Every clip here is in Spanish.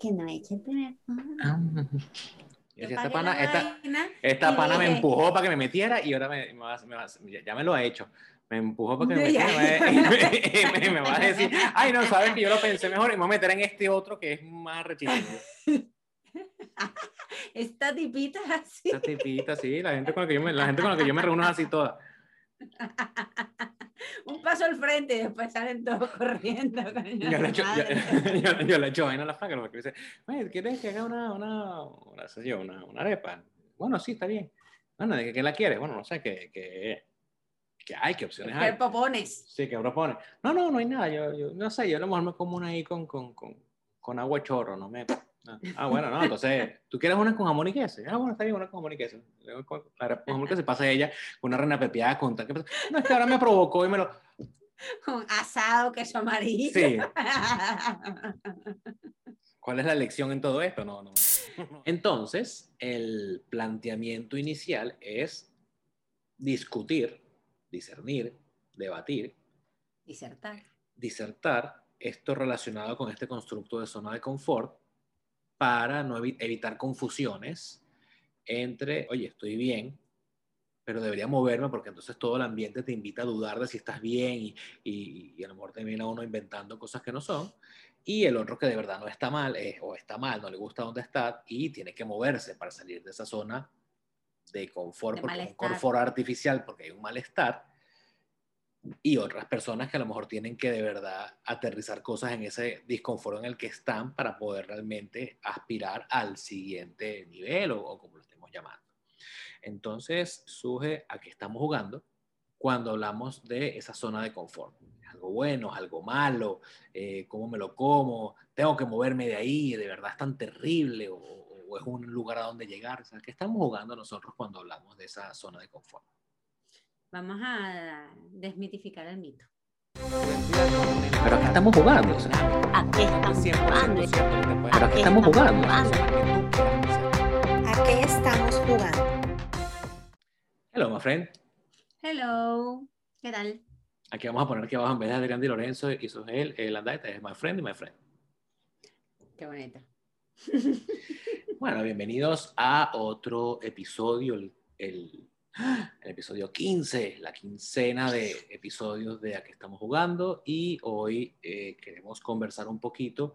que no hay que tener. Ah. esta pana, esta, pana me empujó para que me metiera y ahora me, ya me lo ha hecho. Me empujó para que me metiera y me, va a decir, ay, no, sabes que yo lo pensé mejor y me voy a meter en este otro que es más rechito. Esta tipita así. Esta tipita, sí, la gente con la que yo me, la gente con la que yo me reúno es así toda. Un paso al frente y después salen todos corriendo. Yo le echo, yo, yo, le echo vaina a la flaca porque dice, ¿quieres que haga una, una, una, una, una arepa? Bueno, sí, está bien. Bueno, ¿de qué, la quieres? Bueno, no sé, ¿qué, qué, qué hay? ¿Qué opciones hay? ¿Qué propones? Sí, ¿qué propones? No, no, no hay nada. Yo, yo no sé, yo a lo mejor me como una ahí con, con, con, con agua chorro, no me... Ah, ah, bueno, no, entonces, ¿tú quieres una con jamón y queso? Ah, bueno, está bien, una con jamón y queso. Con jamón y queso pasa ella con una reina pepiada con tal. No, es que ahora me provocó y me lo. Con asado, queso amarillo. Sí. ¿Cuál es la lección en todo esto? No, no. Entonces, el planteamiento inicial es discutir, discernir, debatir. Disertar. Disertar esto relacionado con este constructo de zona de confort para no evitar confusiones entre, oye, estoy bien, pero debería moverme porque entonces todo el ambiente te invita a dudar de si estás bien y, y, a lo mejor termina uno inventando cosas que no son. Y el otro que de verdad no está mal eh, o está mal, no le gusta dónde está y tiene que moverse para salir de esa zona de confort, porque un confort artificial porque hay un malestar y otras personas que a lo mejor tienen que de verdad aterrizar cosas en ese disconfort en el que están para poder realmente aspirar al siguiente nivel o, como lo estemos llamando. Entonces, surge a qué estamos jugando cuando hablamos de esa zona de confort. ¿Es algo bueno? ¿Es algo malo? Eh, ¿Cómo me lo como? ¿Tengo que moverme de ahí? ¿De verdad es tan terrible? ¿O, o es un lugar a donde llegar? O sea, ¿qué estamos jugando nosotros cuando hablamos de esa zona de confort? Vamos a desmitificar el mito. Pero aquí estamos jugando. ¿A qué estamos jugando? Pero aquí estamos jugando. ¿A qué estamos jugando? Hello, my friend. Hello. ¿Qué tal? Aquí vamos a poner aquí abajo en vez de Adrián Di Lorenzo y Sogel, el andate es my friend y my friend. Qué bonito. bueno, bienvenidos a otro episodio, el el episodio 15, la quincena de episodios de A qué estamos jugando y hoy eh, queremos conversar un poquito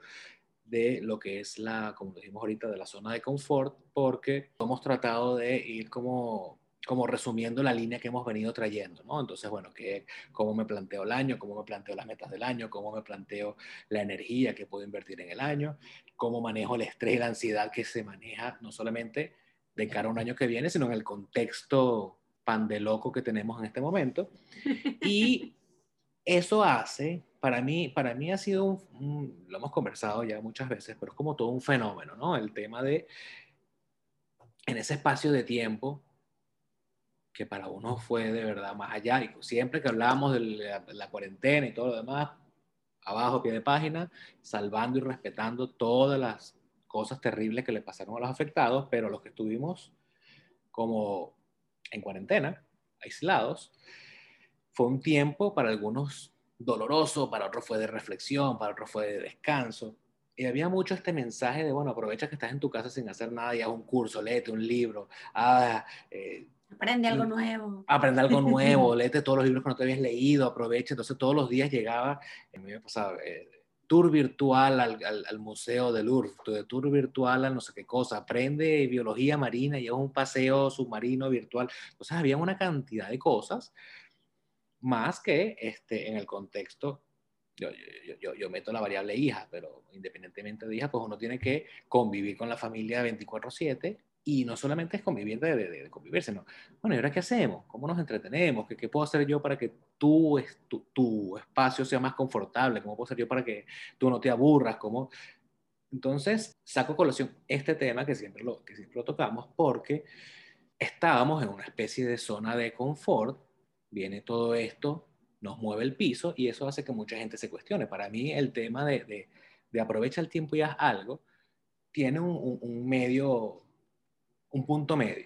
de lo que es la, como dijimos ahorita, de la zona de confort, porque hemos tratado de ir como, como resumiendo la línea que hemos venido trayendo, ¿no? Entonces, bueno, que, cómo me planteo el año, cómo me planteo las metas del año, cómo me planteo la energía que puedo invertir en el año, cómo manejo el estrés y la ansiedad que se maneja no solamente de cara a un año que viene, sino en el contexto pan de loco que tenemos en este momento. Y eso hace, para mí, para mí ha sido un, lo hemos conversado ya muchas veces, pero es como todo un fenómeno, ¿no? El tema de, en ese espacio de tiempo, que para uno fue de verdad más allá, y siempre que hablábamos de la, la cuarentena y todo lo demás, abajo, pie de página, salvando y respetando todas las cosas terribles que le pasaron a los afectados, pero los que estuvimos como en cuarentena, aislados, fue un tiempo para algunos doloroso, para otros fue de reflexión, para otros fue de descanso. Y había mucho este mensaje de, bueno, aprovecha que estás en tu casa sin hacer nada y haz un curso, léete un libro, ah, eh, aprende algo nuevo. Aprende algo nuevo, léete todos los libros que no te habías leído, aprovecha. Entonces todos los días llegaba, a mí me pasaba, eh, tour virtual al, al, Museo del Louvre, tour virtual a no sé qué cosa, aprende biología marina es un paseo submarino virtual. Entonces había una cantidad de cosas, más que este, en el contexto, yo, yo, yo, yo meto la variable hija, pero independientemente de hija, pues uno tiene que convivir con la familia 24/7 y no solamente es convivir de, de, convivir, sino, bueno, ¿y ahora qué hacemos? ¿Cómo nos entretenemos? ¿Qué, qué puedo hacer yo para que tu, tu, tu, espacio sea más confortable? ¿Cómo puedo hacer yo para que tú no te aburras? ¿Cómo? Entonces, saco colación este tema que siempre, lo, que siempre lo tocamos porque estábamos en una especie de zona de confort, viene todo esto, nos mueve el piso y eso hace que mucha gente se cuestione. Para mí el tema de, de, de aprovecha el tiempo y haz algo tiene un, un, un medio un punto medio.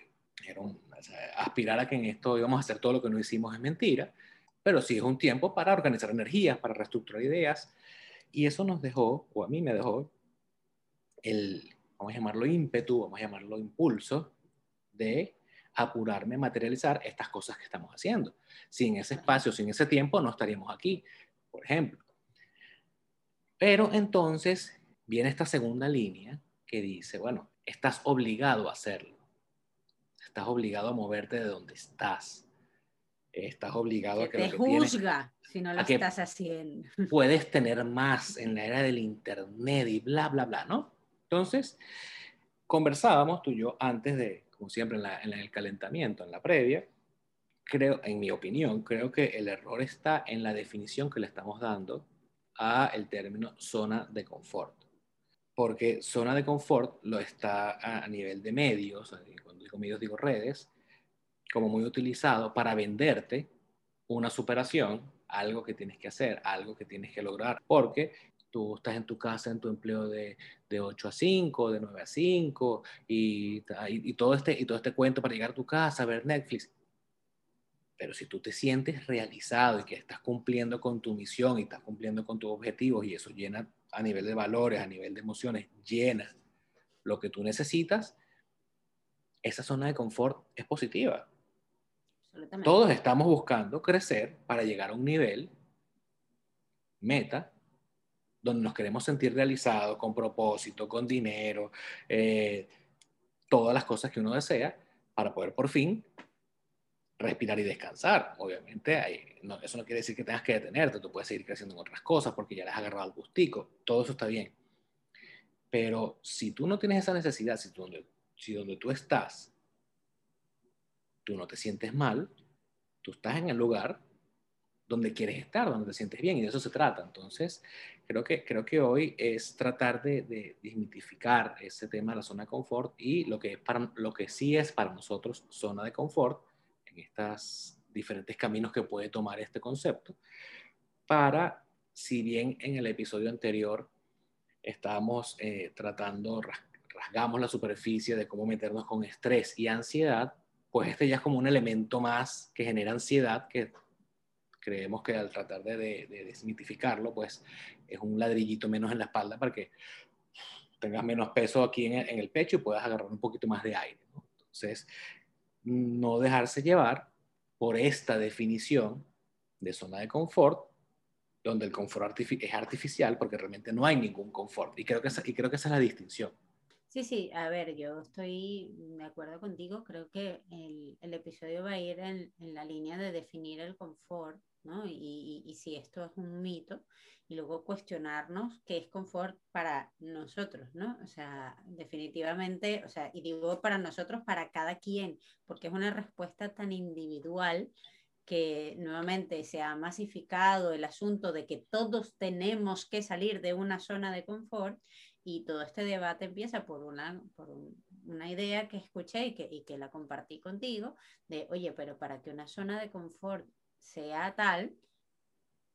aspirar a que en esto íbamos a hacer todo lo que no hicimos es mentira, pero sí es un tiempo para organizar energías, para reestructurar ideas. Y eso nos dejó, o a mí me dejó, el, vamos a llamarlo ímpetu, vamos a llamarlo impulso, de apurarme a materializar estas cosas que estamos haciendo. Sin ese espacio, sin ese tiempo, no estaríamos aquí, por ejemplo. Pero entonces viene esta segunda línea que dice, bueno, estás obligado a hacerlo. Estás obligado a moverte de donde estás. Estás obligado a que te juzga si no lo estás haciendo. Puedes tener más en la era del internet y bla, bla, bla, ¿no? Entonces, conversábamos tú y yo antes de, como siempre, en, el calentamiento, en la previa. Creo, en mi opinión, creo que el error está en la definición que le estamos dando a el término zona de confort. Porque zona de confort lo está a, nivel de medios, digo medios digo redes, como muy utilizado para venderte una superación, algo que tienes que hacer, algo que tienes que lograr, porque tú estás en tu casa en tu empleo de, de 8 a 5, de 9 a 5, y, y, todo este, y todo este cuento para llegar a tu casa, ver Netflix. Pero si tú te sientes realizado y que estás cumpliendo con tu misión y estás cumpliendo con tus objetivos y eso llena a nivel de valores, a nivel de emociones, llena lo que tú necesitas, esa zona de confort es positiva. Todos estamos buscando crecer para llegar a un nivel meta donde nos queremos sentir realizados, con propósito, con dinero, eh, todas las cosas que uno desea para poder por fin respirar y descansar. Obviamente, eso no quiere decir que tengas que detenerte, tú puedes seguir creciendo en otras cosas porque ya le has agarrado el gustico, todo eso está bien. Pero si tú no tienes esa necesidad, si, donde, si donde tú estás, tú no te sientes mal, tú estás en el lugar donde quieres estar, donde te sientes bien, y de eso se trata. Entonces, creo que, creo que hoy es tratar de, de desmitificar ese tema de la zona de confort y lo que, para, lo que sí es para nosotros zona de confort en estos diferentes caminos que puede tomar este concepto, para, si bien en el episodio anterior estábamos eh, tratando, rasgamos la superficie de cómo meternos con estrés y ansiedad, pues este ya es como un elemento más que genera ansiedad que creemos que al tratar de, de, desmitificarlo, pues es un ladrillito menos en la espalda para que tengas menos peso aquí en el, pecho y puedas agarrar un poquito más de aire. Entonces, no dejarse llevar por esta definición de zona de confort, donde el confort es artificial, porque realmente no hay ningún confort. Y creo que, y creo que esa es la distinción. Sí, sí, a ver, yo estoy de acuerdo contigo, creo que el, el episodio va a ir en, en, la línea de definir el confort ¿no? Y, y, si esto es un mito, y luego cuestionarnos qué es confort para nosotros, ¿no? O sea, definitivamente, o sea, y digo para nosotros, para cada quien, porque es una respuesta tan individual que nuevamente se ha masificado el asunto de que todos tenemos que salir de una zona de confort y todo este debate empieza por una, por una idea que escuché y que, y que la compartí contigo, de, oye, pero para que una zona de confort sea tal,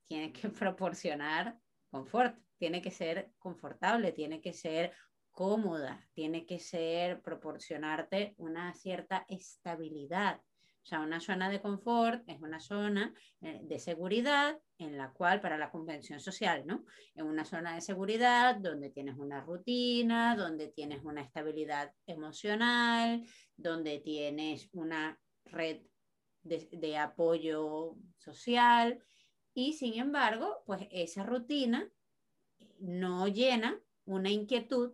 tiene que proporcionar confort, tiene que ser confortable, tiene que ser cómoda, tiene que ser proporcionarte una cierta estabilidad. O sea, una zona de confort es una zona eh, de seguridad en la cual, para la convención social, ¿no? En una zona de seguridad donde tienes una rutina, donde tienes una estabilidad emocional, donde tienes una red de, apoyo social y sin embargo, pues esa rutina no llena una inquietud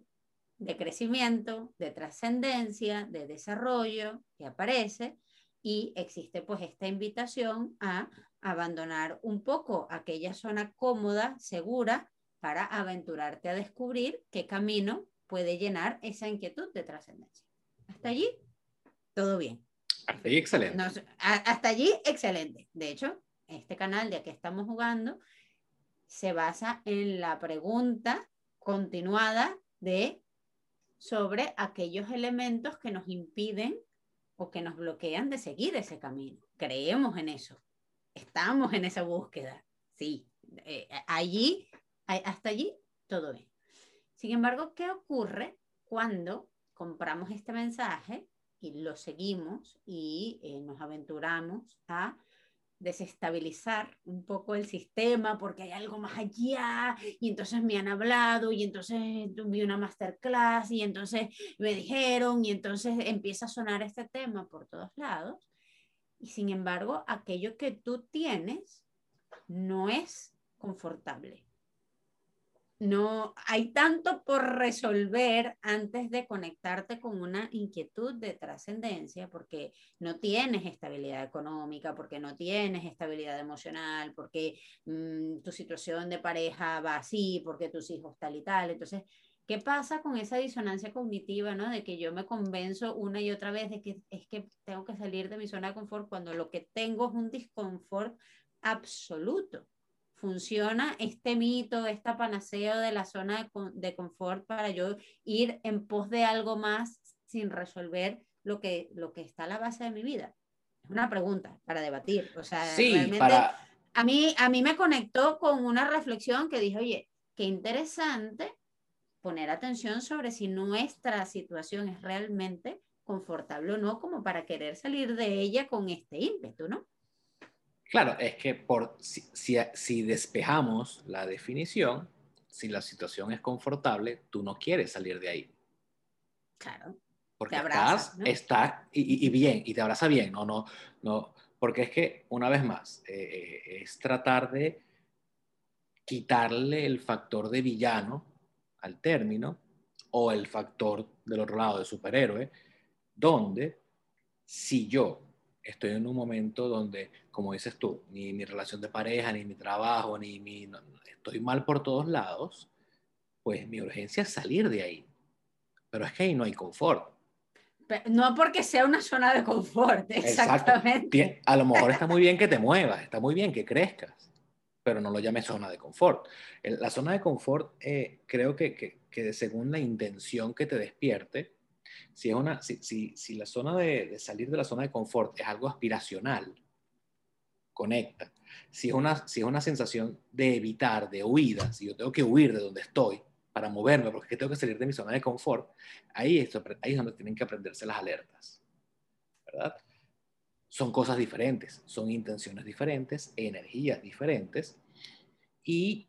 de crecimiento, de trascendencia, de desarrollo que aparece y existe pues esta invitación a abandonar un poco aquella zona cómoda, segura, para aventurarte a descubrir qué camino puede llenar esa inquietud de trascendencia. Hasta allí, todo bien. Hasta allí, excelente. hasta allí, excelente. De hecho, este canal de que estamos jugando se basa en la pregunta continuada de sobre aquellos elementos que nos impiden o que nos bloquean de seguir ese camino. Creemos en eso. Estamos en esa búsqueda. Sí, eh, allí, hasta allí, todo bien. Sin embargo, ¿qué ocurre cuando compramos este mensaje y lo seguimos y eh, nos aventuramos a desestabilizar un poco el sistema porque hay algo más allá y entonces me han hablado y entonces vi una masterclass y entonces me dijeron y entonces empieza a sonar este tema por todos lados. Y sin embargo aquello que tú tienes no es confortable no hay tanto por resolver antes de conectarte con una inquietud de trascendencia, porque no tienes estabilidad económica, porque no tienes estabilidad emocional, porque mm, tu situación de pareja va así, porque tus hijos tal y tal. Entonces, ¿qué pasa con esa disonancia cognitiva, ¿no? De que yo me convenzo una y otra vez de que es que tengo que salir de mi zona de confort cuando lo que tengo es un disconfort absoluto funciona este mito, esta panacea de la zona de, confort para yo ir en pos de algo más sin resolver lo que, lo que está a la base de mi vida? Es una pregunta para debatir. O sea, realmente a, mí, a mí me conectó con una reflexión que dije, oye, qué interesante poner atención sobre si nuestra situación es realmente confortable o no, como para querer salir de ella con este ímpetu, ¿no? Claro, es que por, si, despejamos la definición, si la situación es confortable, tú no quieres salir de ahí. Claro. Porque estás, y, bien, y te abraza bien, no, no, no, porque es que, una vez más, eh, eh, es tratar de quitarle el factor de villano al término o el factor del otro lado de superhéroe, donde si yo estoy en un momento donde, como dices tú, ni mi relación de pareja, ni mi trabajo, ni mi... estoy mal por todos lados, pues mi urgencia es salir de ahí. Pero es que ahí no hay confort. no porque sea una zona de confort, exactamente. A lo mejor está muy bien que te muevas, está muy bien que crezcas, pero no lo llames zona de confort. La zona de confort, eh, creo que, que, que según la intención que te despierte, si, es una, si, si, la zona de, salir de la zona de confort es algo aspiracional, conecta. Si es, una, si es una sensación de evitar, de huida, si yo tengo que huir de donde estoy para moverme, porque tengo que salir de mi zona de confort, ahí, esto, ahí es donde tienen que aprenderse las alertas. ¿Verdad? Son cosas diferentes, son intenciones diferentes, energías diferentes. Y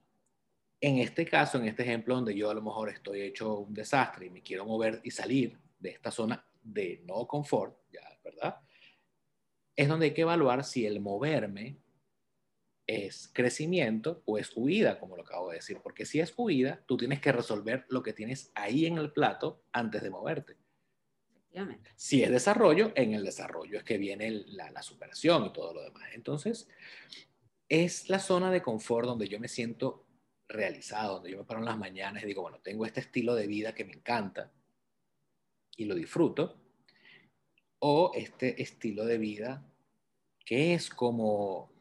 en este caso, en este ejemplo donde yo a lo mejor estoy hecho un desastre y me quiero mover y salir de esta zona de no confort, ya, ¿verdad? Es donde hay que evaluar si el moverme es crecimiento o es huida, como lo acabo de decir. Porque si es huida, tú tienes que resolver lo que tienes ahí en el plato antes de moverte. Si es desarrollo, en el desarrollo es que viene la, la superación y todo lo demás. Entonces, es la zona de confort donde yo me siento realizado, donde yo me paro en las mañanas y digo, bueno, tengo este estilo de vida que me encanta, y lo disfruto, o este estilo de vida que es como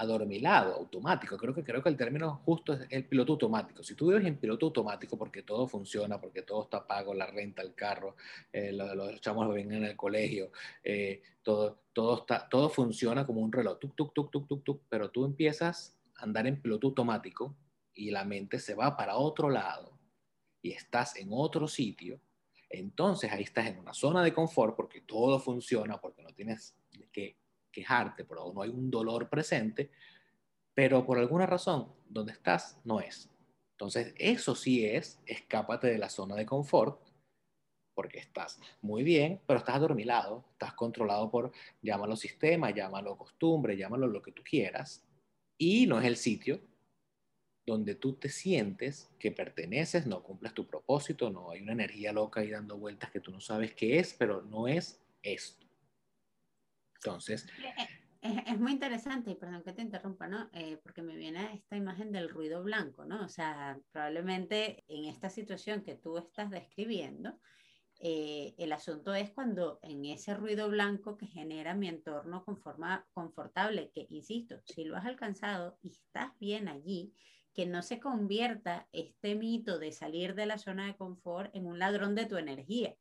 adormilado, automático. Creo que, creo que el término justo es el piloto automático. Si tú vives en piloto automático porque todo funciona, porque todo está pago, la renta, el carro, eh, los, chamos lo en el colegio, eh, todo, todo, todo funciona como un reloj, tuk, tuk, tuk, tuk, tuk, tuk, pero tú empiezas a andar en piloto automático y la mente se va para otro lado y estás en otro sitio, entonces ahí estás en una zona de confort porque todo funciona, porque no tienes que quejarte, pero no hay un dolor presente, pero por alguna razón, donde estás no es. Entonces, eso sí es, escápate de la zona de confort, porque estás muy bien, pero estás adormilado, estás controlado por, llámalo sistema, llámalo costumbre, llámalo lo que tú quieras, y no es el sitio donde tú te sientes que perteneces, no cumples tu propósito, no hay una energía loca ahí dando vueltas que tú no sabes qué es, pero no es esto. Entonces... Eh, eh, es, muy interesante, y perdón que te interrumpa, ¿no? Eh, porque me viene esta imagen del ruido blanco, ¿no? O sea, probablemente en esta situación que tú estás describiendo, el asunto es cuando en ese ruido blanco que genera mi entorno conforma, confortable, que insisto, si lo has alcanzado y estás bien allí, que no se convierta este mito de salir de la zona de confort en un ladrón de tu energía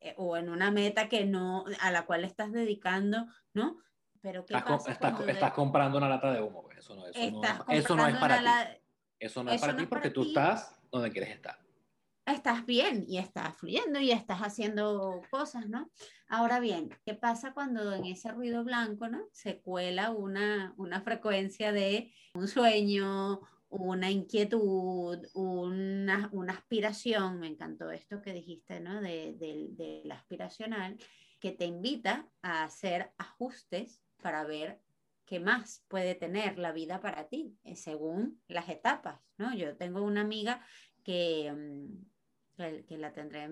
eh, o en una meta que no a la cual estás dedicando, ¿no? Pero ¿qué estás, pasa estás, comprando una lata de humo, pues, eso no, eso no, eso no es para ti. Eso no es para ti porque tú estás donde quieres estar. estás bien y estás fluyendo y estás haciendo cosas, ¿no? Ahora bien, ¿qué pasa cuando en ese ruido blanco, ¿no? Se cuela una, una frecuencia de un sueño, una inquietud, una, una aspiración, me encantó esto que dijiste, ¿no? De, de, la aspiracional, que te invita a hacer ajustes para ver qué más puede tener la vida para ti, eh, según las etapas, ¿no? Yo tengo una amiga que, mm, que, la tendré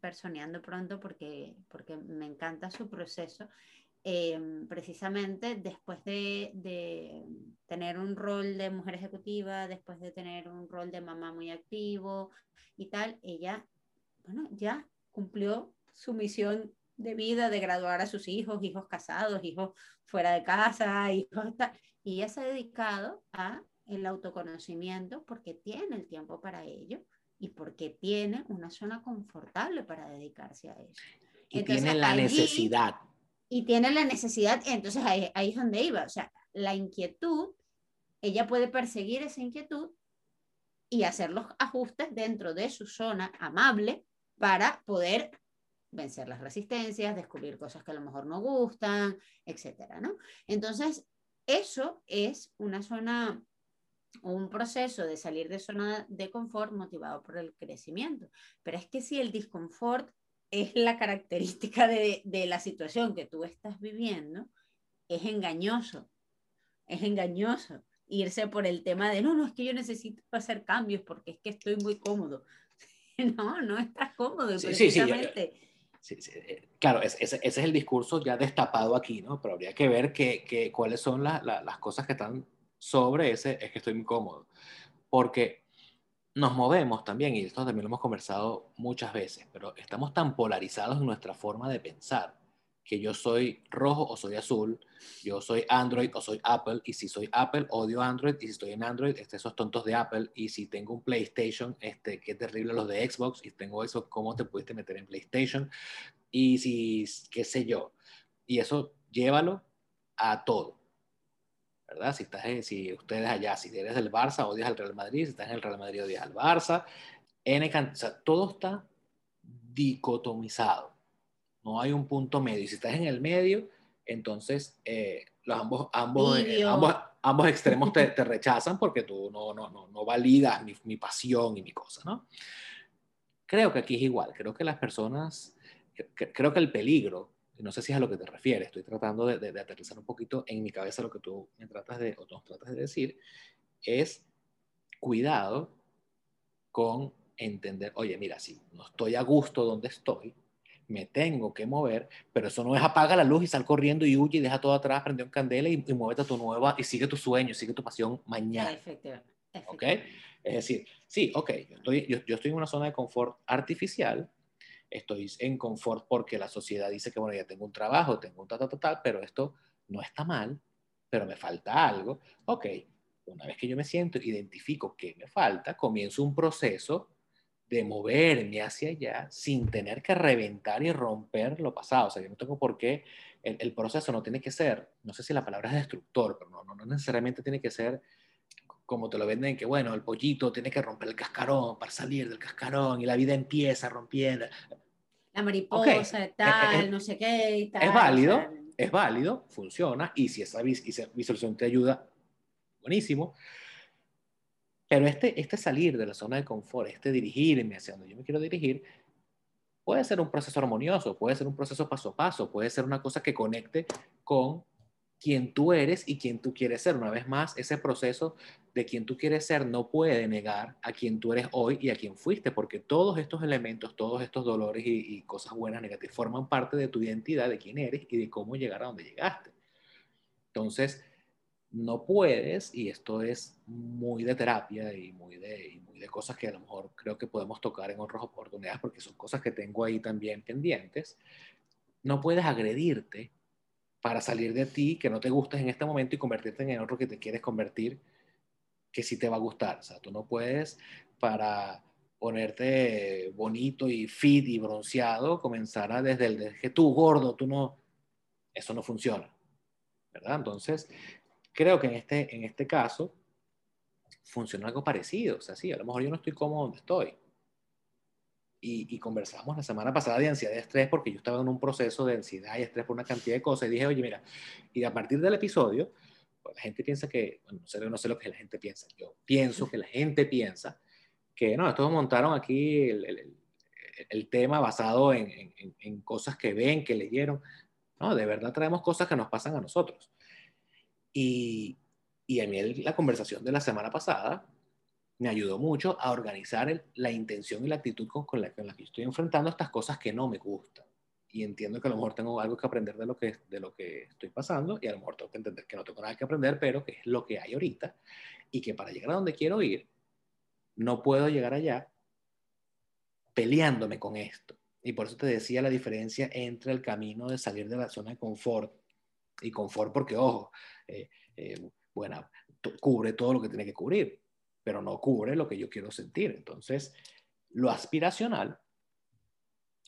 personeando pronto porque, porque me encanta su proceso. Em, precisamente después de, de, tener un rol de mujer ejecutiva, después de tener un rol de mamá muy activo y tal, ella, bueno, ya cumplió su misión de vida de graduar a sus hijos, hijos casados, hijos fuera de casa, hijos tal, y ella se ha dedicado a el autoconocimiento porque tiene el tiempo para ello y porque tiene una zona confortable para dedicarse a eso. Y tiene la necesidad. Y tiene la necesidad, entonces ahí, ahí es donde iba, o sea, la inquietud, ella puede perseguir esa inquietud y hacer los ajustes dentro de su zona amable para poder vencer las resistencias, descubrir cosas que a lo mejor no gustan, etcétera, ¿no? Entonces, eso es una zona un proceso de salir de zona de confort motivado por el crecimiento. Pero es que si el disconfort es la característica de, de la situación que tú estás viviendo, es engañoso, es engañoso irse por el tema de, no, no, es que yo necesito hacer cambios porque es que estoy muy cómodo. No, no estás cómodo. Sí, precisamente. Sí, sí, eh, claro, ese, ese, es el discurso ya destapado aquí, ¿no? Pero habría que ver que, que cuáles son la, las cosas que están sobre ese es que estoy muy cómodo. Porque nos movemos también, y esto también lo hemos conversado muchas veces, pero estamos tan polarizados en nuestra forma de pensar que yo soy rojo o soy azul, yo soy Android o soy Apple, y si soy Apple, odio Android, y si estoy en Android, este, esos tontos de Apple, y si tengo un PlayStation, este, qué terrible los de Xbox, y tengo eso, ¿cómo te pudiste meter en PlayStation? Y si, qué sé yo, y eso llévalo a todo. ¿Verdad? Si, estás si ustedes allá, si eres del Barça, odias al Real Madrid, si estás en el Real Madrid, odias al Barça. N o sea, todo está dicotomizado. No hay un punto medio. Y si estás en el medio, entonces eh, los ambos, ambos, eh, ambos, ambos, extremos te, te, rechazan porque tú no, no, no, no validas mi, mi, pasión y mi cosa, ¿no? Creo que aquí es igual. Creo que las personas, creo que el peligro no sé si es a lo que te refieres, estoy tratando de, aterrizar un poquito en mi cabeza lo que tú me tratas de, o nos tratas de decir, es cuidado con entender, oye, mira, si no estoy a gusto donde estoy, me tengo que mover, pero eso no es apaga la luz y sal corriendo y huye y deja todo atrás, prende un candela y, y muévete a tu nueva y sigue tu sueño, sigue tu pasión mañana. Efectivamente. ¿Ok? Es decir, sí, ok, yo estoy, yo, yo estoy en una zona de confort artificial, estoy en confort porque la sociedad dice que, bueno, ya tengo un trabajo, tengo un tal, tal, tal, pero esto no está mal, pero me falta algo. Ok, una vez que yo me siento, identifico qué me falta, comienzo un proceso de moverme hacia allá sin tener que reventar y romper lo pasado. O sea, yo no tengo por qué, el, proceso no tiene que ser, no sé si la palabra es destructor, pero no, necesariamente tiene que ser como te lo venden, que bueno, el pollito tiene que romper el cascarón para salir del cascarón y la vida empieza rompiendo. La mariposa, eh, tal, eh, no sé qué. es válido, es válido, funciona, y si esa, visualización te ayuda, buenísimo. Pero este, este salir de la zona de confort, este dirigirme hacia donde yo me quiero dirigir, puede ser un proceso armonioso, puede ser un proceso paso a paso, puede ser una cosa que conecte con quien tú eres y quien tú quieres ser. Una vez más, ese proceso de quien tú quieres ser no puede negar a quien tú eres hoy y a quien fuiste, porque todos estos elementos, todos estos dolores y, cosas buenas, negativas, forman parte de tu identidad, de quién eres y de cómo llegar a donde llegaste. Entonces, no puedes, y esto es muy de terapia y muy de, y muy de cosas que a lo mejor creo que podemos tocar en otras oportunidades, porque son cosas que tengo ahí también pendientes, no puedes agredirte para salir de ti, que no te gustes en este momento y convertirte en otro que te quieres convertir, que sí te va a gustar. O sea, tú no puedes para ponerte bonito y fit y bronceado, comenzar a desde el desde que tú gordo, tú no, eso no funciona. ¿Verdad? Entonces, creo que en este, en este caso funciona algo parecido. O sea, sí, a lo mejor yo no estoy cómodo donde estoy, y, y, conversamos la semana pasada de ansiedad y estrés porque yo estaba en un proceso de ansiedad y estrés por una cantidad de cosas y dije, oye, mira, y a partir del episodio, pues, la gente piensa que, bueno, no sé, no sé lo que la gente piensa, yo pienso que la gente piensa que, no, estos montaron aquí el, tema basado en, cosas que ven, que leyeron. No, de verdad traemos cosas que nos pasan a nosotros. Y, y a mí la conversación de la semana pasada me ayudó mucho a organizar la intención y la actitud con, la, que estoy enfrentando estas cosas que no me gustan. Y entiendo que a lo mejor tengo algo que aprender de lo que, de lo que estoy pasando y a lo mejor tengo que entender que no tengo nada que aprender, pero que es lo que hay ahorita y que para llegar a donde quiero ir, no puedo llegar allá peleándome con esto. Y por eso te decía la diferencia entre el camino de salir de la zona de confort y confort porque, ojo, eh, eh, bueno, cubre todo lo que tiene que cubrir, pero no cubre lo que yo quiero sentir. Entonces, lo aspiracional,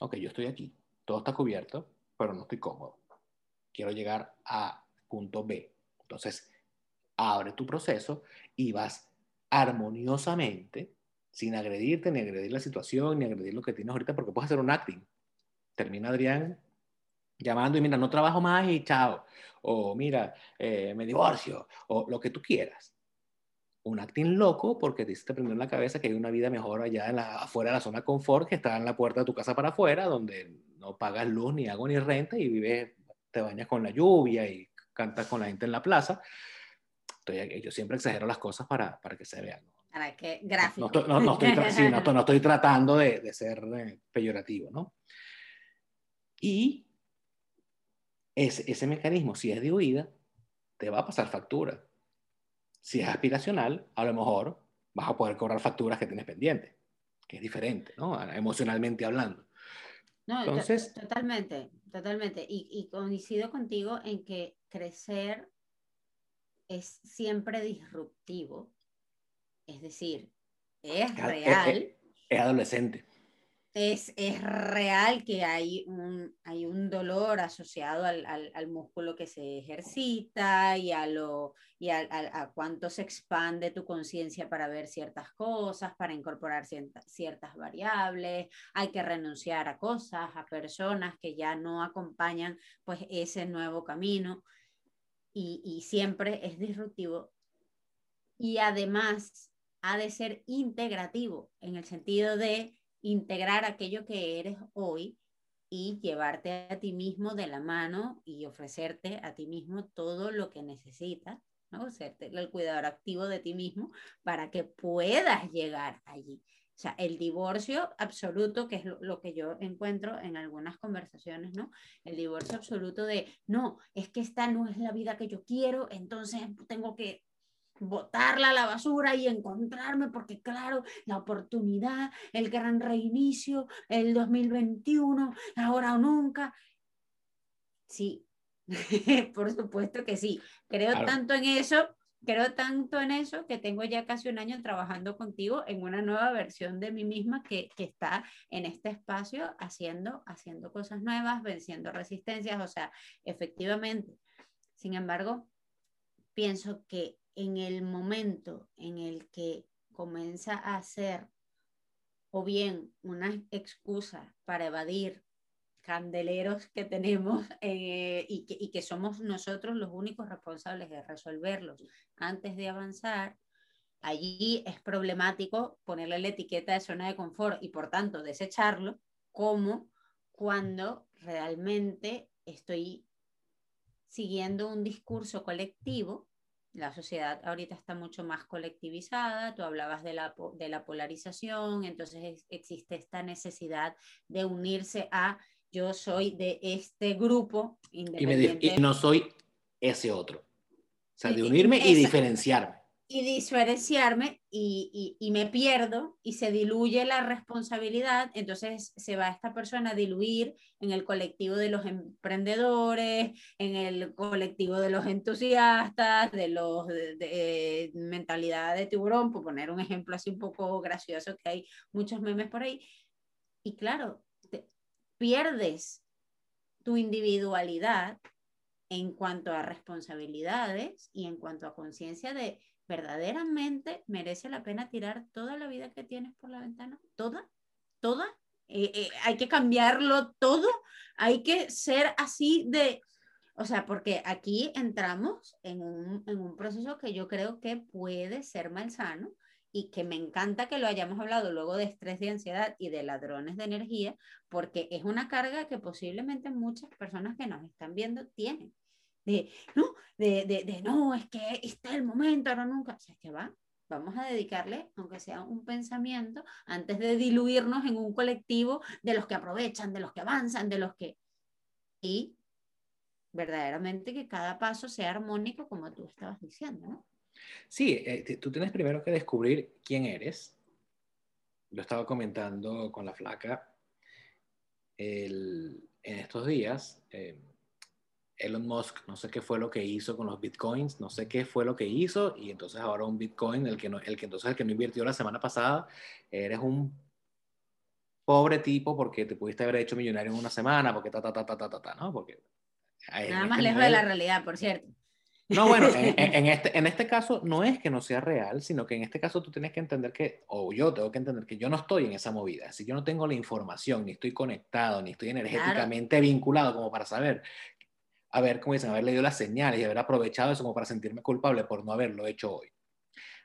ok, yo estoy aquí, todo está cubierto, pero no estoy cómodo. Quiero llegar a punto B. Entonces, abre tu proceso y vas armoniosamente, sin agredirte, ni agredir la situación, ni agredir lo que tienes ahorita, porque puedes hacer un acting. Termina Adrián llamando y mira, no trabajo más y chao. O mira, eh, me divorcio, o lo que tú quieras un acting loco porque te hiciste prender en la cabeza que hay una vida mejor allá en la, afuera de la zona de confort que está en la puerta de tu casa para afuera, donde no pagas luz, ni agua, ni renta y vives, te bañas con la lluvia y cantas con la gente en la plaza. Estoy, yo siempre exagero las cosas para, para que se vean. Para que gráfico. No, no, no, estoy, sí, no, estoy tratando de, de ser eh, peyorativo, ¿no? Y ese, ese mecanismo, si es de huida, te va a pasar factura si es aspiracional, a lo mejor vas a poder cobrar facturas que tienes pendientes, que es diferente, ¿no? Emocionalmente hablando. No, Entonces, totalmente, totalmente. Y, y coincido contigo en que crecer es siempre disruptivo. Es decir, es real. es adolescente es, es, real que hay un, hay un dolor asociado al, al, al músculo que se ejercita y a, lo, y a, a cuánto se expande tu conciencia para ver ciertas cosas, para incorporar ciertas, variables, hay que renunciar a cosas, a personas que ya no acompañan pues ese nuevo camino. Y, y siempre es disruptivo. Y además ha de ser integrativo en el sentido de integrar aquello que eres hoy y llevarte a ti mismo de la mano y ofrecerte a ti mismo todo lo que necesitas, ¿no? El cuidador activo de ti mismo para que puedas llegar allí. O sea, el divorcio absoluto, que es lo, lo, que yo encuentro en algunas conversaciones, ¿no? El divorcio absoluto de, no, es que esta no es la vida que yo quiero, entonces tengo que botarla a la basura y encontrarme, porque claro, la oportunidad, el gran reinicio, el 2021, ahora o nunca. Sí, por supuesto que sí. Creo tanto en eso, creo tanto en eso que tengo ya casi un año trabajando contigo en una nueva versión de mí misma que, que está en este espacio haciendo, haciendo cosas nuevas, venciendo resistencias, o sea, efectivamente. Sin embargo, pienso que en el momento en el que comienza a ser o bien una excusa para evadir candeleros que tenemos eh, y, que, y, que, somos nosotros los únicos responsables de resolverlos antes de avanzar, allí es problemático ponerle la etiqueta de zona de confort y por tanto desecharlo, como cuando realmente estoy siguiendo un discurso colectivo la sociedad ahorita está mucho más colectivizada, tú hablabas de la, de la polarización, entonces existe esta necesidad de unirse a yo soy de este grupo independiente. Y, y no soy ese otro. O sea, de unirme y diferenciarme y diferenciarme y, y, y, me pierdo y se diluye la responsabilidad, entonces se va esta persona a diluir en el colectivo de los emprendedores, en el colectivo de los entusiastas, de los de, de, mentalidad de tiburón, por poner un ejemplo así un poco gracioso que hay muchos memes por ahí. Y claro, te, pierdes tu individualidad en cuanto a responsabilidades y en cuanto a conciencia de verdaderamente merece la pena tirar toda la vida que tienes por la ventana, toda, toda, eh, eh, hay que cambiarlo todo, hay que ser así de, o sea, porque aquí entramos en un, en un proceso que yo creo que puede ser malsano y que me encanta que lo hayamos hablado luego de estrés de ansiedad y de ladrones de energía, porque es una carga que posiblemente muchas personas que nos están viendo tienen. De, no, de, de, de no, es que está el momento, ahora nunca. O sea, que va, vamos a dedicarle, aunque sea un pensamiento, antes de diluirnos en un colectivo de los que aprovechan, de los que avanzan, de los que... Y verdaderamente que cada paso sea armónico como tú estabas diciendo, ¿no? Sí, eh, tú tienes primero que descubrir quién eres. Lo estaba comentando con la flaca en estos días. Eh, Elon Musk, no sé qué fue lo que hizo con los bitcoins, no sé qué fue lo que hizo, y entonces ahora un bitcoin, el que, no, el que entonces el que no invirtió la semana pasada, eres un pobre tipo porque te pudiste haber hecho millonario en una semana, porque ta, ta, ta, ta, ta, ta, ¿no? Porque... Nada más lejos de la realidad, por cierto. No, bueno, en, este, en este caso no es que no sea real, sino que en este caso tú tienes que entender que, o yo tengo que entender que yo no estoy en esa movida, si yo no tengo la información, ni estoy conectado, ni estoy energéticamente vinculado como para saber, haber, como dicen, haber leído las señales y haber aprovechado eso como para sentirme culpable por no haberlo hecho hoy.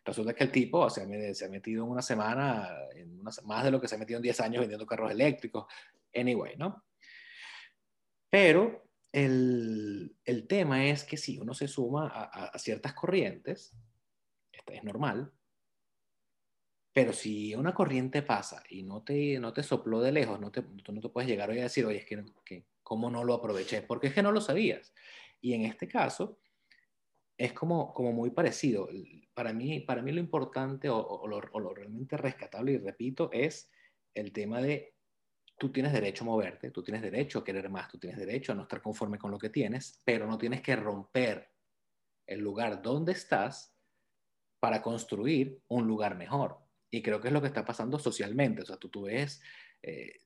Resulta que el tipo o sea, se ha metido en una semana, en más de lo que se ha metido en 10 años vendiendo carros eléctricos, anyway, ¿no? Pero el, el, tema es que si uno se suma a, a, ciertas corrientes, esto es normal, pero si una corriente pasa y no te, no te sopló de lejos, no te, tú no te puedes llegar hoy a decir, oye, es que, que ¿cómo no lo aproveché? Porque es que no lo sabías. Y en este caso, es como, como muy parecido. Para mí, para mí lo importante o, lo, lo realmente rescatable, y repito, es el tema de tú tienes derecho a moverte, tú tienes derecho a querer más, tú tienes derecho a no estar conforme con lo que tienes, pero no tienes que romper el lugar donde estás para construir un lugar mejor. Y creo que es lo que está pasando socialmente. O sea, tú, tú ves eh,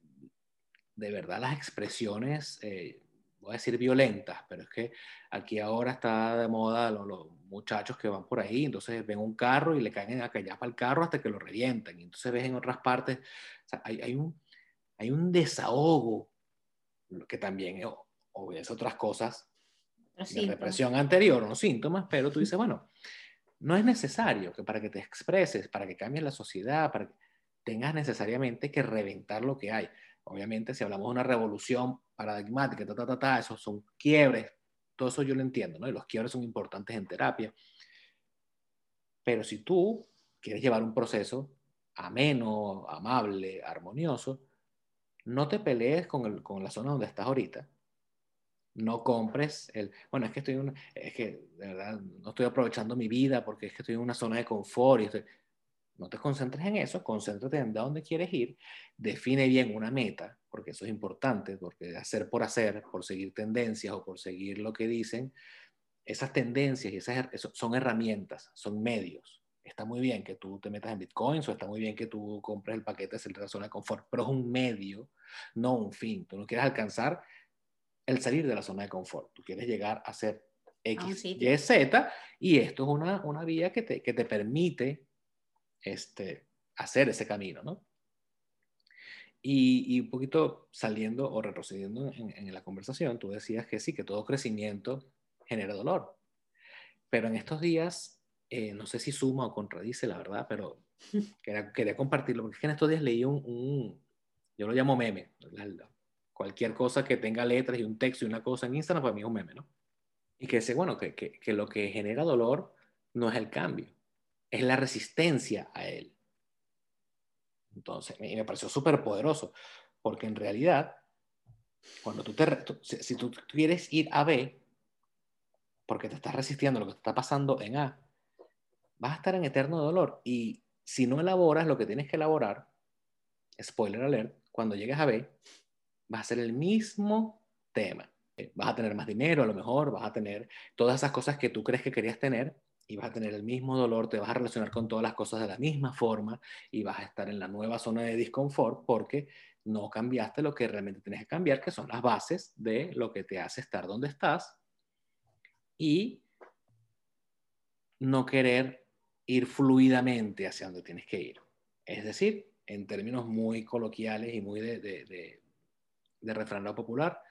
de verdad las expresiones, eh, voy a decir violentas, pero es que aquí ahora está de moda los, los, muchachos que van por ahí, entonces ven un carro y le caen a callar para el carro hasta que lo revientan. Y entonces ves en otras partes, o sea, hay, hay un hay un desahogo que también obedece otras cosas de represión anterior, unos síntomas, pero tú dices, bueno, no es necesario que para que te expreses, para que cambies la sociedad, para que tengas necesariamente que reventar lo que hay. Obviamente, si hablamos de una revolución paradigmática, ta, ta, ta, ta, esos son quiebres, todo eso yo lo entiendo, ¿no? Y los quiebres son importantes en terapia. Pero si tú quieres llevar un proceso ameno, amable, armonioso, no te pelees con, el, con la zona donde estás ahorita. No compres el, bueno, es que estoy en una, es que de verdad no estoy aprovechando mi vida porque es que estoy en una zona de confort y estoy, no te concentres en eso, concéntrate en dónde quieres ir, define bien una meta, porque eso es importante, porque hacer por hacer, por seguir tendencias o por seguir lo que dicen, esas tendencias y esas son herramientas, son medios. Está muy bien que tú te metas en bitcoins o está muy bien que tú compres el paquete de la zona de confort, pero es un medio, no un fin. Tú no quieres alcanzar el salir de la zona de confort, tú quieres llegar a ser X, Y, Z, y esto es una, una vía que te, que te permite este, hacer ese camino, ¿no? Y, y, un poquito saliendo o retrocediendo en, en la conversación, tú decías que sí, que todo crecimiento genera dolor. Pero en estos días eh, no sé si suma o contradice, la verdad, pero quería, quería compartirlo, porque es que en estos días leí un, un yo lo llamo meme, cualquier cosa que tenga letras y un texto y una cosa en Instagram, para mí es un meme, ¿no? Y que dice, bueno, que, que, que lo que genera dolor no es el cambio, es la resistencia a él. Entonces, y me pareció súper poderoso, porque en realidad, cuando tú te, si tú quieres ir a B, porque te estás resistiendo a lo que te está pasando en A, vas a estar en eterno dolor. Y si no elaboras lo que tienes que elaborar, spoiler alert, cuando llegues a B, vas a ser el mismo tema. Vas a tener más dinero, a lo mejor, vas a tener todas esas cosas que tú crees que querías tener y vas a tener el mismo dolor, te vas a relacionar con todas las cosas de la misma forma y vas a estar en la nueva zona de disconfort porque no cambiaste lo que realmente tienes que cambiar, que son las bases de lo que te hace estar donde estás y no querer ir fluidamente hacia donde tienes que ir. Es decir, en términos muy coloquiales y muy de, de, de, de refranero popular,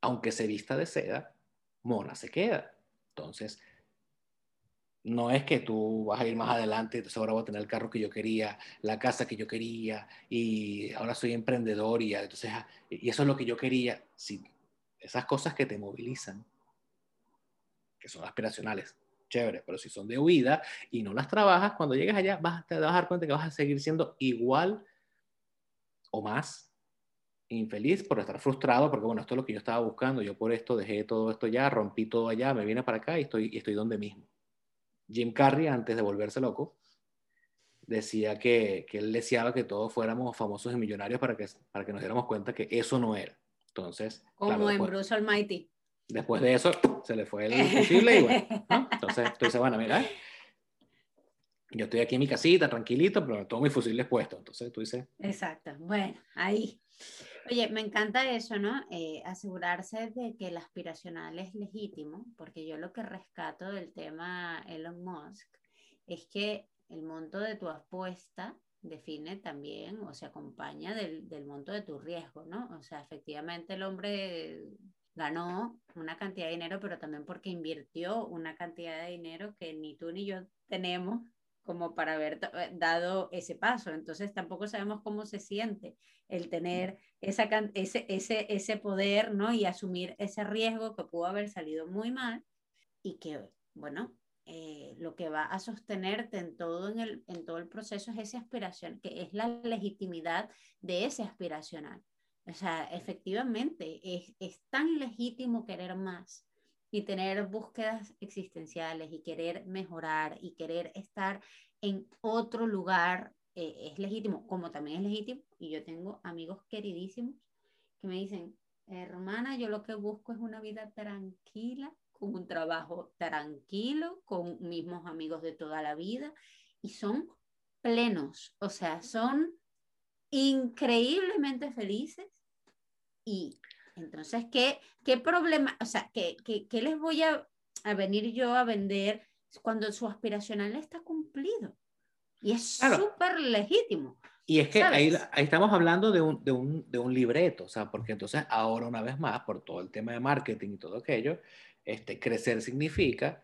aunque se vista de seda, mona se queda. Entonces, no es que tú vas a ir más adelante, entonces ahora voy a tener el carro que yo quería, la casa que yo quería, y ahora soy emprendedor y, entonces, ah, y eso es lo que yo quería. Si esas cosas que te movilizan, que son aspiracionales, chévere, pero si son de huida y no las trabajas, cuando llegues allá vas a dar cuenta que vas a seguir siendo igual o más infeliz por estar frustrado, porque bueno, esto es lo que yo estaba buscando, yo por esto dejé todo esto ya, rompí todo allá, me vine para acá y estoy, y estoy donde mismo. Jim Carrey, antes de volverse loco, decía que, que él deseaba que todos fuéramos famosos y millonarios para que, para que nos diéramos cuenta que eso no era. Entonces, como en Bruce Almighty. Después de eso, se le fue el imposible y bueno, ¿no? Entonces, tú dices, bueno, mira, yo estoy aquí en mi casita, tranquilito, pero todo mi fusil es puesto. Entonces, tú dices... Exacto, bueno, ahí. Oye, me encanta eso, ¿no? Eh, asegurarse de que el aspiracional es legítimo, porque yo lo que rescato del tema Elon Musk es que el monto de tu apuesta define también o se acompaña del, del monto de tu riesgo, ¿no? O sea, efectivamente el hombre ganó una cantidad de dinero, pero también porque invirtió una cantidad de dinero que ni tú ni yo tenemos como para haber eh, dado ese paso. Entonces tampoco sabemos cómo se siente el tener esa, ese, ese, ese poder ¿no? y asumir ese riesgo que pudo haber salido muy mal y que, bueno, eh, lo que va a sostenerte en todo, en, el, en todo el proceso es esa aspiración, que es la legitimidad de ese aspiracional. O sea, efectivamente, es, es tan legítimo querer más y tener búsquedas existenciales y querer mejorar y querer estar en otro lugar eh, es legítimo, como también es legítimo. Y yo tengo amigos queridísimos que me dicen, hermana, yo lo que busco es una vida tranquila, con un trabajo tranquilo, con mismos amigos de toda la vida y son plenos, o sea, son increíblemente felices y entonces, ¿qué, qué problema, o sea, qué, qué, qué les voy a, a, venir yo a vender cuando su aspiracional está cumplido? Y es súper legítimo. Y es que ahí, ahí, estamos hablando de un, de, un, de un, libreto, o sea, porque entonces ahora una vez más, por todo el tema de marketing y todo aquello, este, crecer significa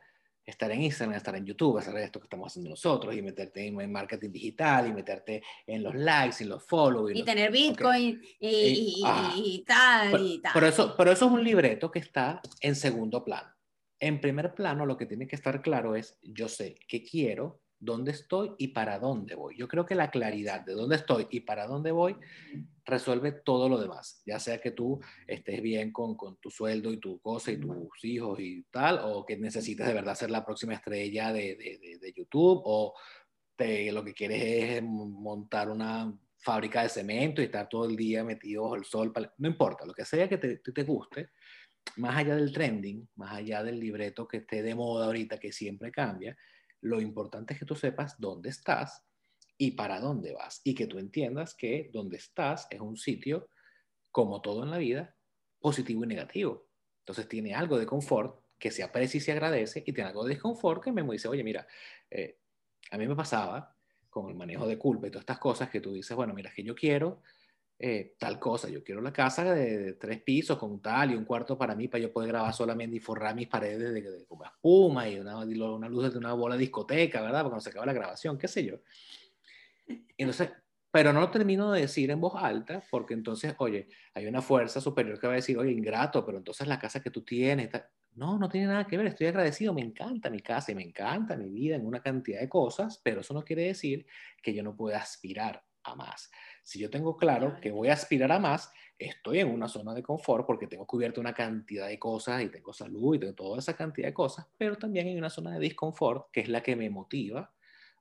estar en Instagram, estar en YouTube, hacer esto que estamos haciendo nosotros y meterte en, marketing digital y meterte en los likes, en los follows. Y, tener Bitcoin y, y, tal y tal. Pero eso, pero eso es un libreto que está en segundo plano. En primer plano, lo que tiene que estar claro es, yo sé qué quiero, dónde estoy y para dónde voy. Yo creo que la claridad de dónde estoy y para dónde voy resuelve todo lo demás, ya sea que tú estés bien con, con tu sueldo y tu cosa y tus hijos y tal, o que necesites de verdad ser la próxima estrella de, de, de, YouTube, o te, lo que quieres es montar una fábrica de cemento y estar todo el día metido bajo el sol, no importa, lo que sea que te, te guste, más allá del trending, más allá del libreto que esté de moda ahorita, que siempre cambia, lo importante es que tú sepas dónde estás y para dónde vas y que tú entiendas que donde estás es un sitio, como todo en la vida, positivo y negativo. Entonces tiene algo de confort que se aprecia y se agradece y tiene algo de desconfort que me dice, oye, mira, eh, a mí me pasaba con el manejo de culpa y todas estas cosas que tú dices, bueno, mira, que yo quiero eh, tal cosa, yo quiero la casa de, tres pisos con tal y un cuarto para mí para yo poder grabar solamente y forrar mis paredes de, de, espuma y una, una luz de una bola de discoteca, ¿verdad? Porque no se acaba la grabación, qué sé yo. Entonces, pero no lo termino de decir en voz alta porque entonces, oye, hay una fuerza superior que va a decir, oye, ingrato, pero entonces la casa que tú tienes, está... no, no tiene nada que ver, estoy agradecido, me encanta mi casa y me encanta mi vida en una cantidad de cosas, pero eso no quiere decir que yo no pueda aspirar a más. Si yo tengo claro que voy a aspirar a más, estoy en una zona de confort porque tengo cubierto una cantidad de cosas y tengo salud y tengo toda esa cantidad de cosas, pero también hay una zona de disconfort que es la que me motiva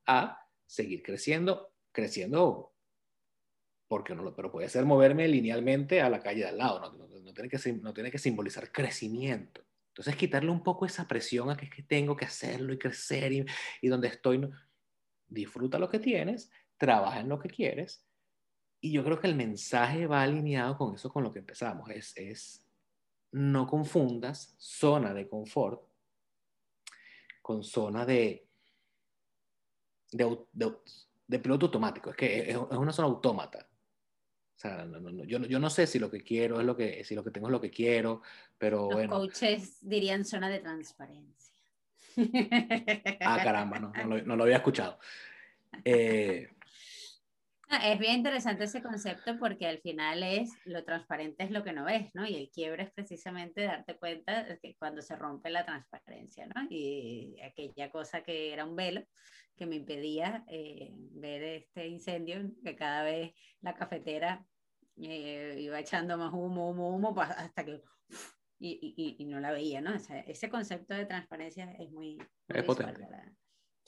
a seguir creciendo, creciendo porque no lo, pero puede ser moverme linealmente a la calle de al lado, no, no, tiene, que, no tiene que simbolizar crecimiento. Entonces, quitarle un poco esa presión a que es que tengo que hacerlo y crecer y, y donde estoy, disfruta lo que tienes, trabaja en lo que quieres y yo creo que el mensaje va alineado con eso, con lo que empezamos. Es, es no confundas zona de confort con zona de, de, de piloto automático, es que es, una zona autómata. O sea, yo, yo, no sé si lo que quiero es lo que, si lo que tengo es lo que quiero, pero Los coaches dirían zona de transparencia. Ah, caramba, no, no, lo, había escuchado. Eh, es bien interesante ese concepto porque al final es lo transparente es lo que no ves, ¿no? Y el quiebre es precisamente darte cuenta de que cuando se rompe la transparencia, ¿no? Y aquella cosa que era un velo que me impedía eh, ver este incendio, que cada vez la cafetera eh, iba echando más humo, humo, humo, pues, hasta que y, y, no la veía, ¿no? ese concepto de transparencia es muy, es potente. Para,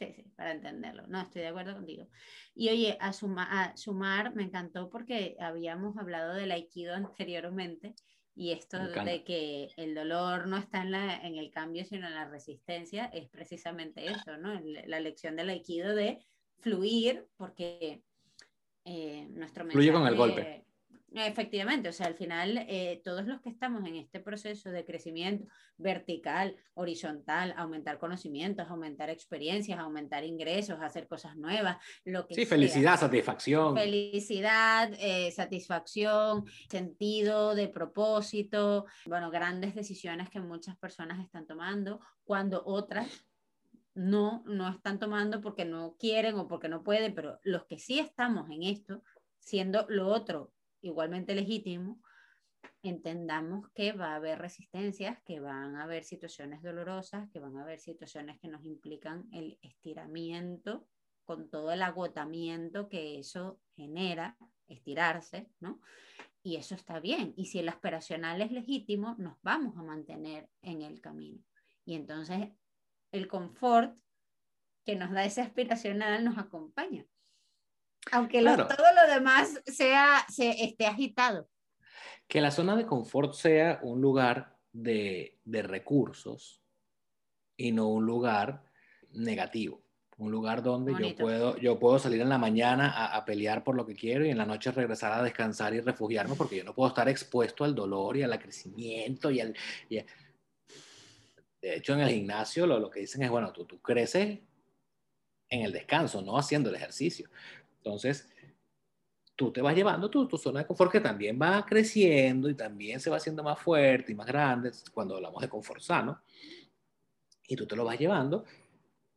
sí, sí, para entenderlo. No, estoy de acuerdo contigo. Y oye, a, a sumar me encantó porque habíamos hablado del aikido anteriormente y esto de que el dolor no está en, la, en el cambio, sino en la resistencia, es precisamente eso, ¿no? La lección del aikido de fluir, porque eh, nuestro mensaje... Fluye con el golpe Efectivamente, o sea, al final eh, todos los que estamos en este proceso de crecimiento vertical, horizontal, aumentar conocimientos, aumentar experiencias, aumentar ingresos, hacer cosas nuevas, lo que Sí, felicidad, satisfacción. Felicidad, eh, satisfacción, sentido de propósito, bueno, grandes decisiones que muchas personas están tomando, cuando otras no, no están tomando porque no quieren o porque no pueden, pero los que sí estamos en esto, siendo lo otro igualmente legítimo, entendamos que va a haber resistencias, que van a haber situaciones dolorosas, que van a haber situaciones que nos implican el estiramiento con todo el agotamiento que eso genera, estirarse, ¿no? Y eso está bien. Y si el aspiracional es legítimo, nos vamos a mantener en el camino. Y entonces el confort que nos da ese aspiracional nos acompaña aunque todo lo demás sea, se, esté agitado. Que la zona de confort sea un lugar de, de recursos y no un lugar negativo. Un lugar donde yo puedo, yo puedo salir en la mañana a, a, pelear por lo que quiero y en la noche regresar a descansar y refugiarme porque yo no puedo estar expuesto al dolor y al crecimiento y al... de hecho, en el gimnasio lo, lo que dicen es, bueno, tú, tú creces en el descanso, no haciendo el ejercicio. Entonces, tú te vas llevando tu, tu zona de confort que también va creciendo y también se va haciendo más fuerte y más grande cuando hablamos de confort sano. Y tú te lo vas llevando.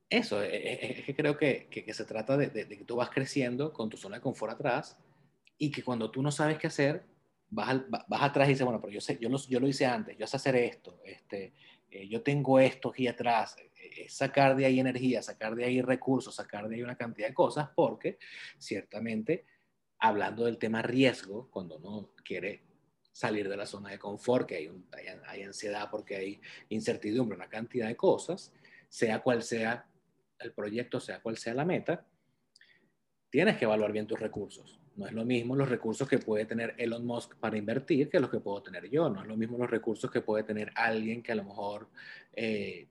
Eso, es, e, e, es que creo que, que, se trata de, de, que tú vas creciendo con tu zona de confort atrás y que cuando tú no sabes qué hacer, vas, vas atrás y dices, bueno, pero yo, sé, yo, lo, yo lo hice antes, yo sé hacer esto, este, eh, yo tengo esto aquí atrás, sacar de ahí energía, sacar de ahí recursos, sacar de ahí una cantidad de cosas, porque ciertamente, hablando del tema riesgo, cuando uno quiere salir de la zona de confort, que hay, hay, ansiedad porque hay incertidumbre, una cantidad de cosas, sea cual sea el proyecto, sea cual sea la meta, tienes que evaluar bien tus recursos. No es lo mismo los recursos que puede tener Elon Musk para invertir que los que puedo tener yo. No es lo mismo los recursos que puede tener alguien que a lo mejor eh,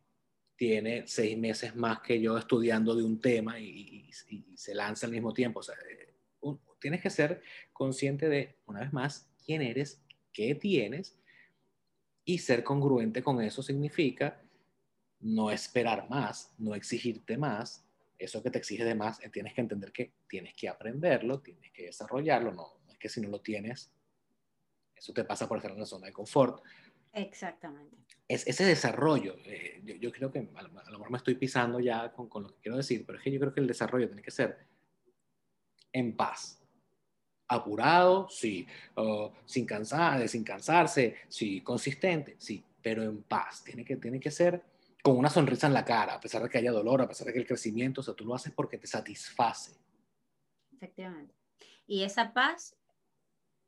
tiene seis meses más que yo estudiando de un tema y, se lanza al mismo tiempo. O sea, eh, tienes que ser consciente de, una vez más, quién eres, qué tienes y ser congruente con eso significa no esperar más, no exigirte más. Eso que te exige de más, eh, tienes que entender que tienes que aprenderlo, tienes que desarrollarlo. No, es que si no lo tienes, eso te pasa por estar en la zona de confort. Exactamente es ese desarrollo. Eh, yo, creo que a lo, mejor me estoy pisando ya con, con, lo que quiero decir, pero es que yo creo que el desarrollo tiene que ser en paz. Apurado, sí. sin, cansar, sin cansarse, sí. Consistente, sí. Pero en paz. Tiene que, tiene que ser con una sonrisa en la cara, a pesar de que haya dolor, a pesar de que el crecimiento, o sea, tú lo haces porque te satisface. Efectivamente. Y esa paz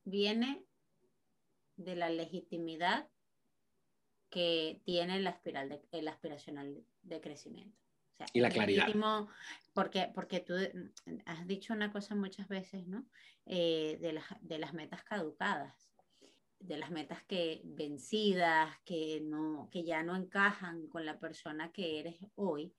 viene de la legitimidad que tiene la espiral de, el aspiracional de crecimiento. y la claridad. Porque, porque tú has dicho una cosa muchas veces, ¿no? Eh, de, las, de las metas caducadas, de las metas que vencidas, que, no, que ya no encajan con la persona que eres hoy.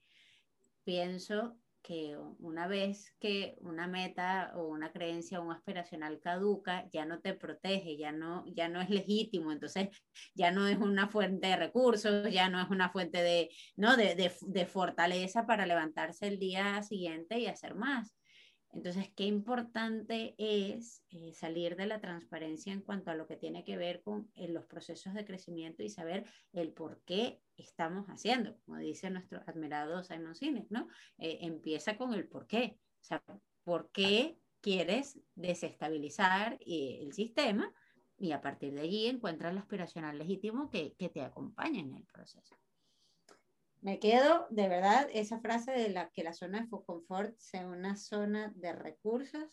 Pienso que una vez que una meta o una creencia o un aspiracional caduca, ya no te protege, ya no, ya no es legítimo, entonces ya no es una fuente de recursos, ya no es una fuente de, ¿no? de, de, de fortaleza para levantarse el día siguiente y hacer más. Entonces, qué importante es eh, salir de la transparencia en cuanto a lo que tiene que ver con eh, los procesos de crecimiento y saber el por qué estamos haciendo, como dice nuestro admirado Simon Sinek, ¿no? Eh, empieza con el por qué, o sea, por qué quieres desestabilizar el sistema y a partir de allí encuentras la aspiracional legítimo que, que te acompaña en el proceso. Me quedo, de verdad, esa frase de la que la zona de confort sea una zona de recursos,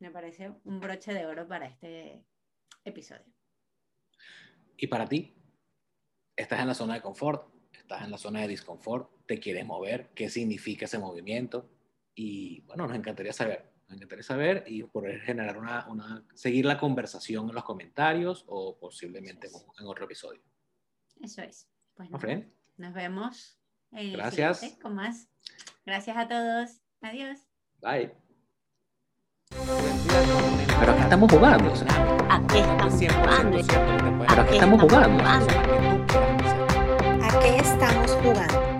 me parece un broche de oro para este episodio. ¿Y para ti? ¿Estás en la zona de confort? ¿Estás en la zona de disconfort? ¿Te quieres mover? ¿Qué significa ese movimiento? Y bueno, nos encantaría saber. Nos encantaría saber y poder generar una, una seguir la conversación en los comentarios o posiblemente en otro episodio. Eso es. Pues nos vemos. Gracias. con más. Gracias a todos. Adiós. Bye. Pero aquí estamos jugando. O ¿A qué estamos jugando? Pero aquí estamos jugando. ¿A qué estamos jugando?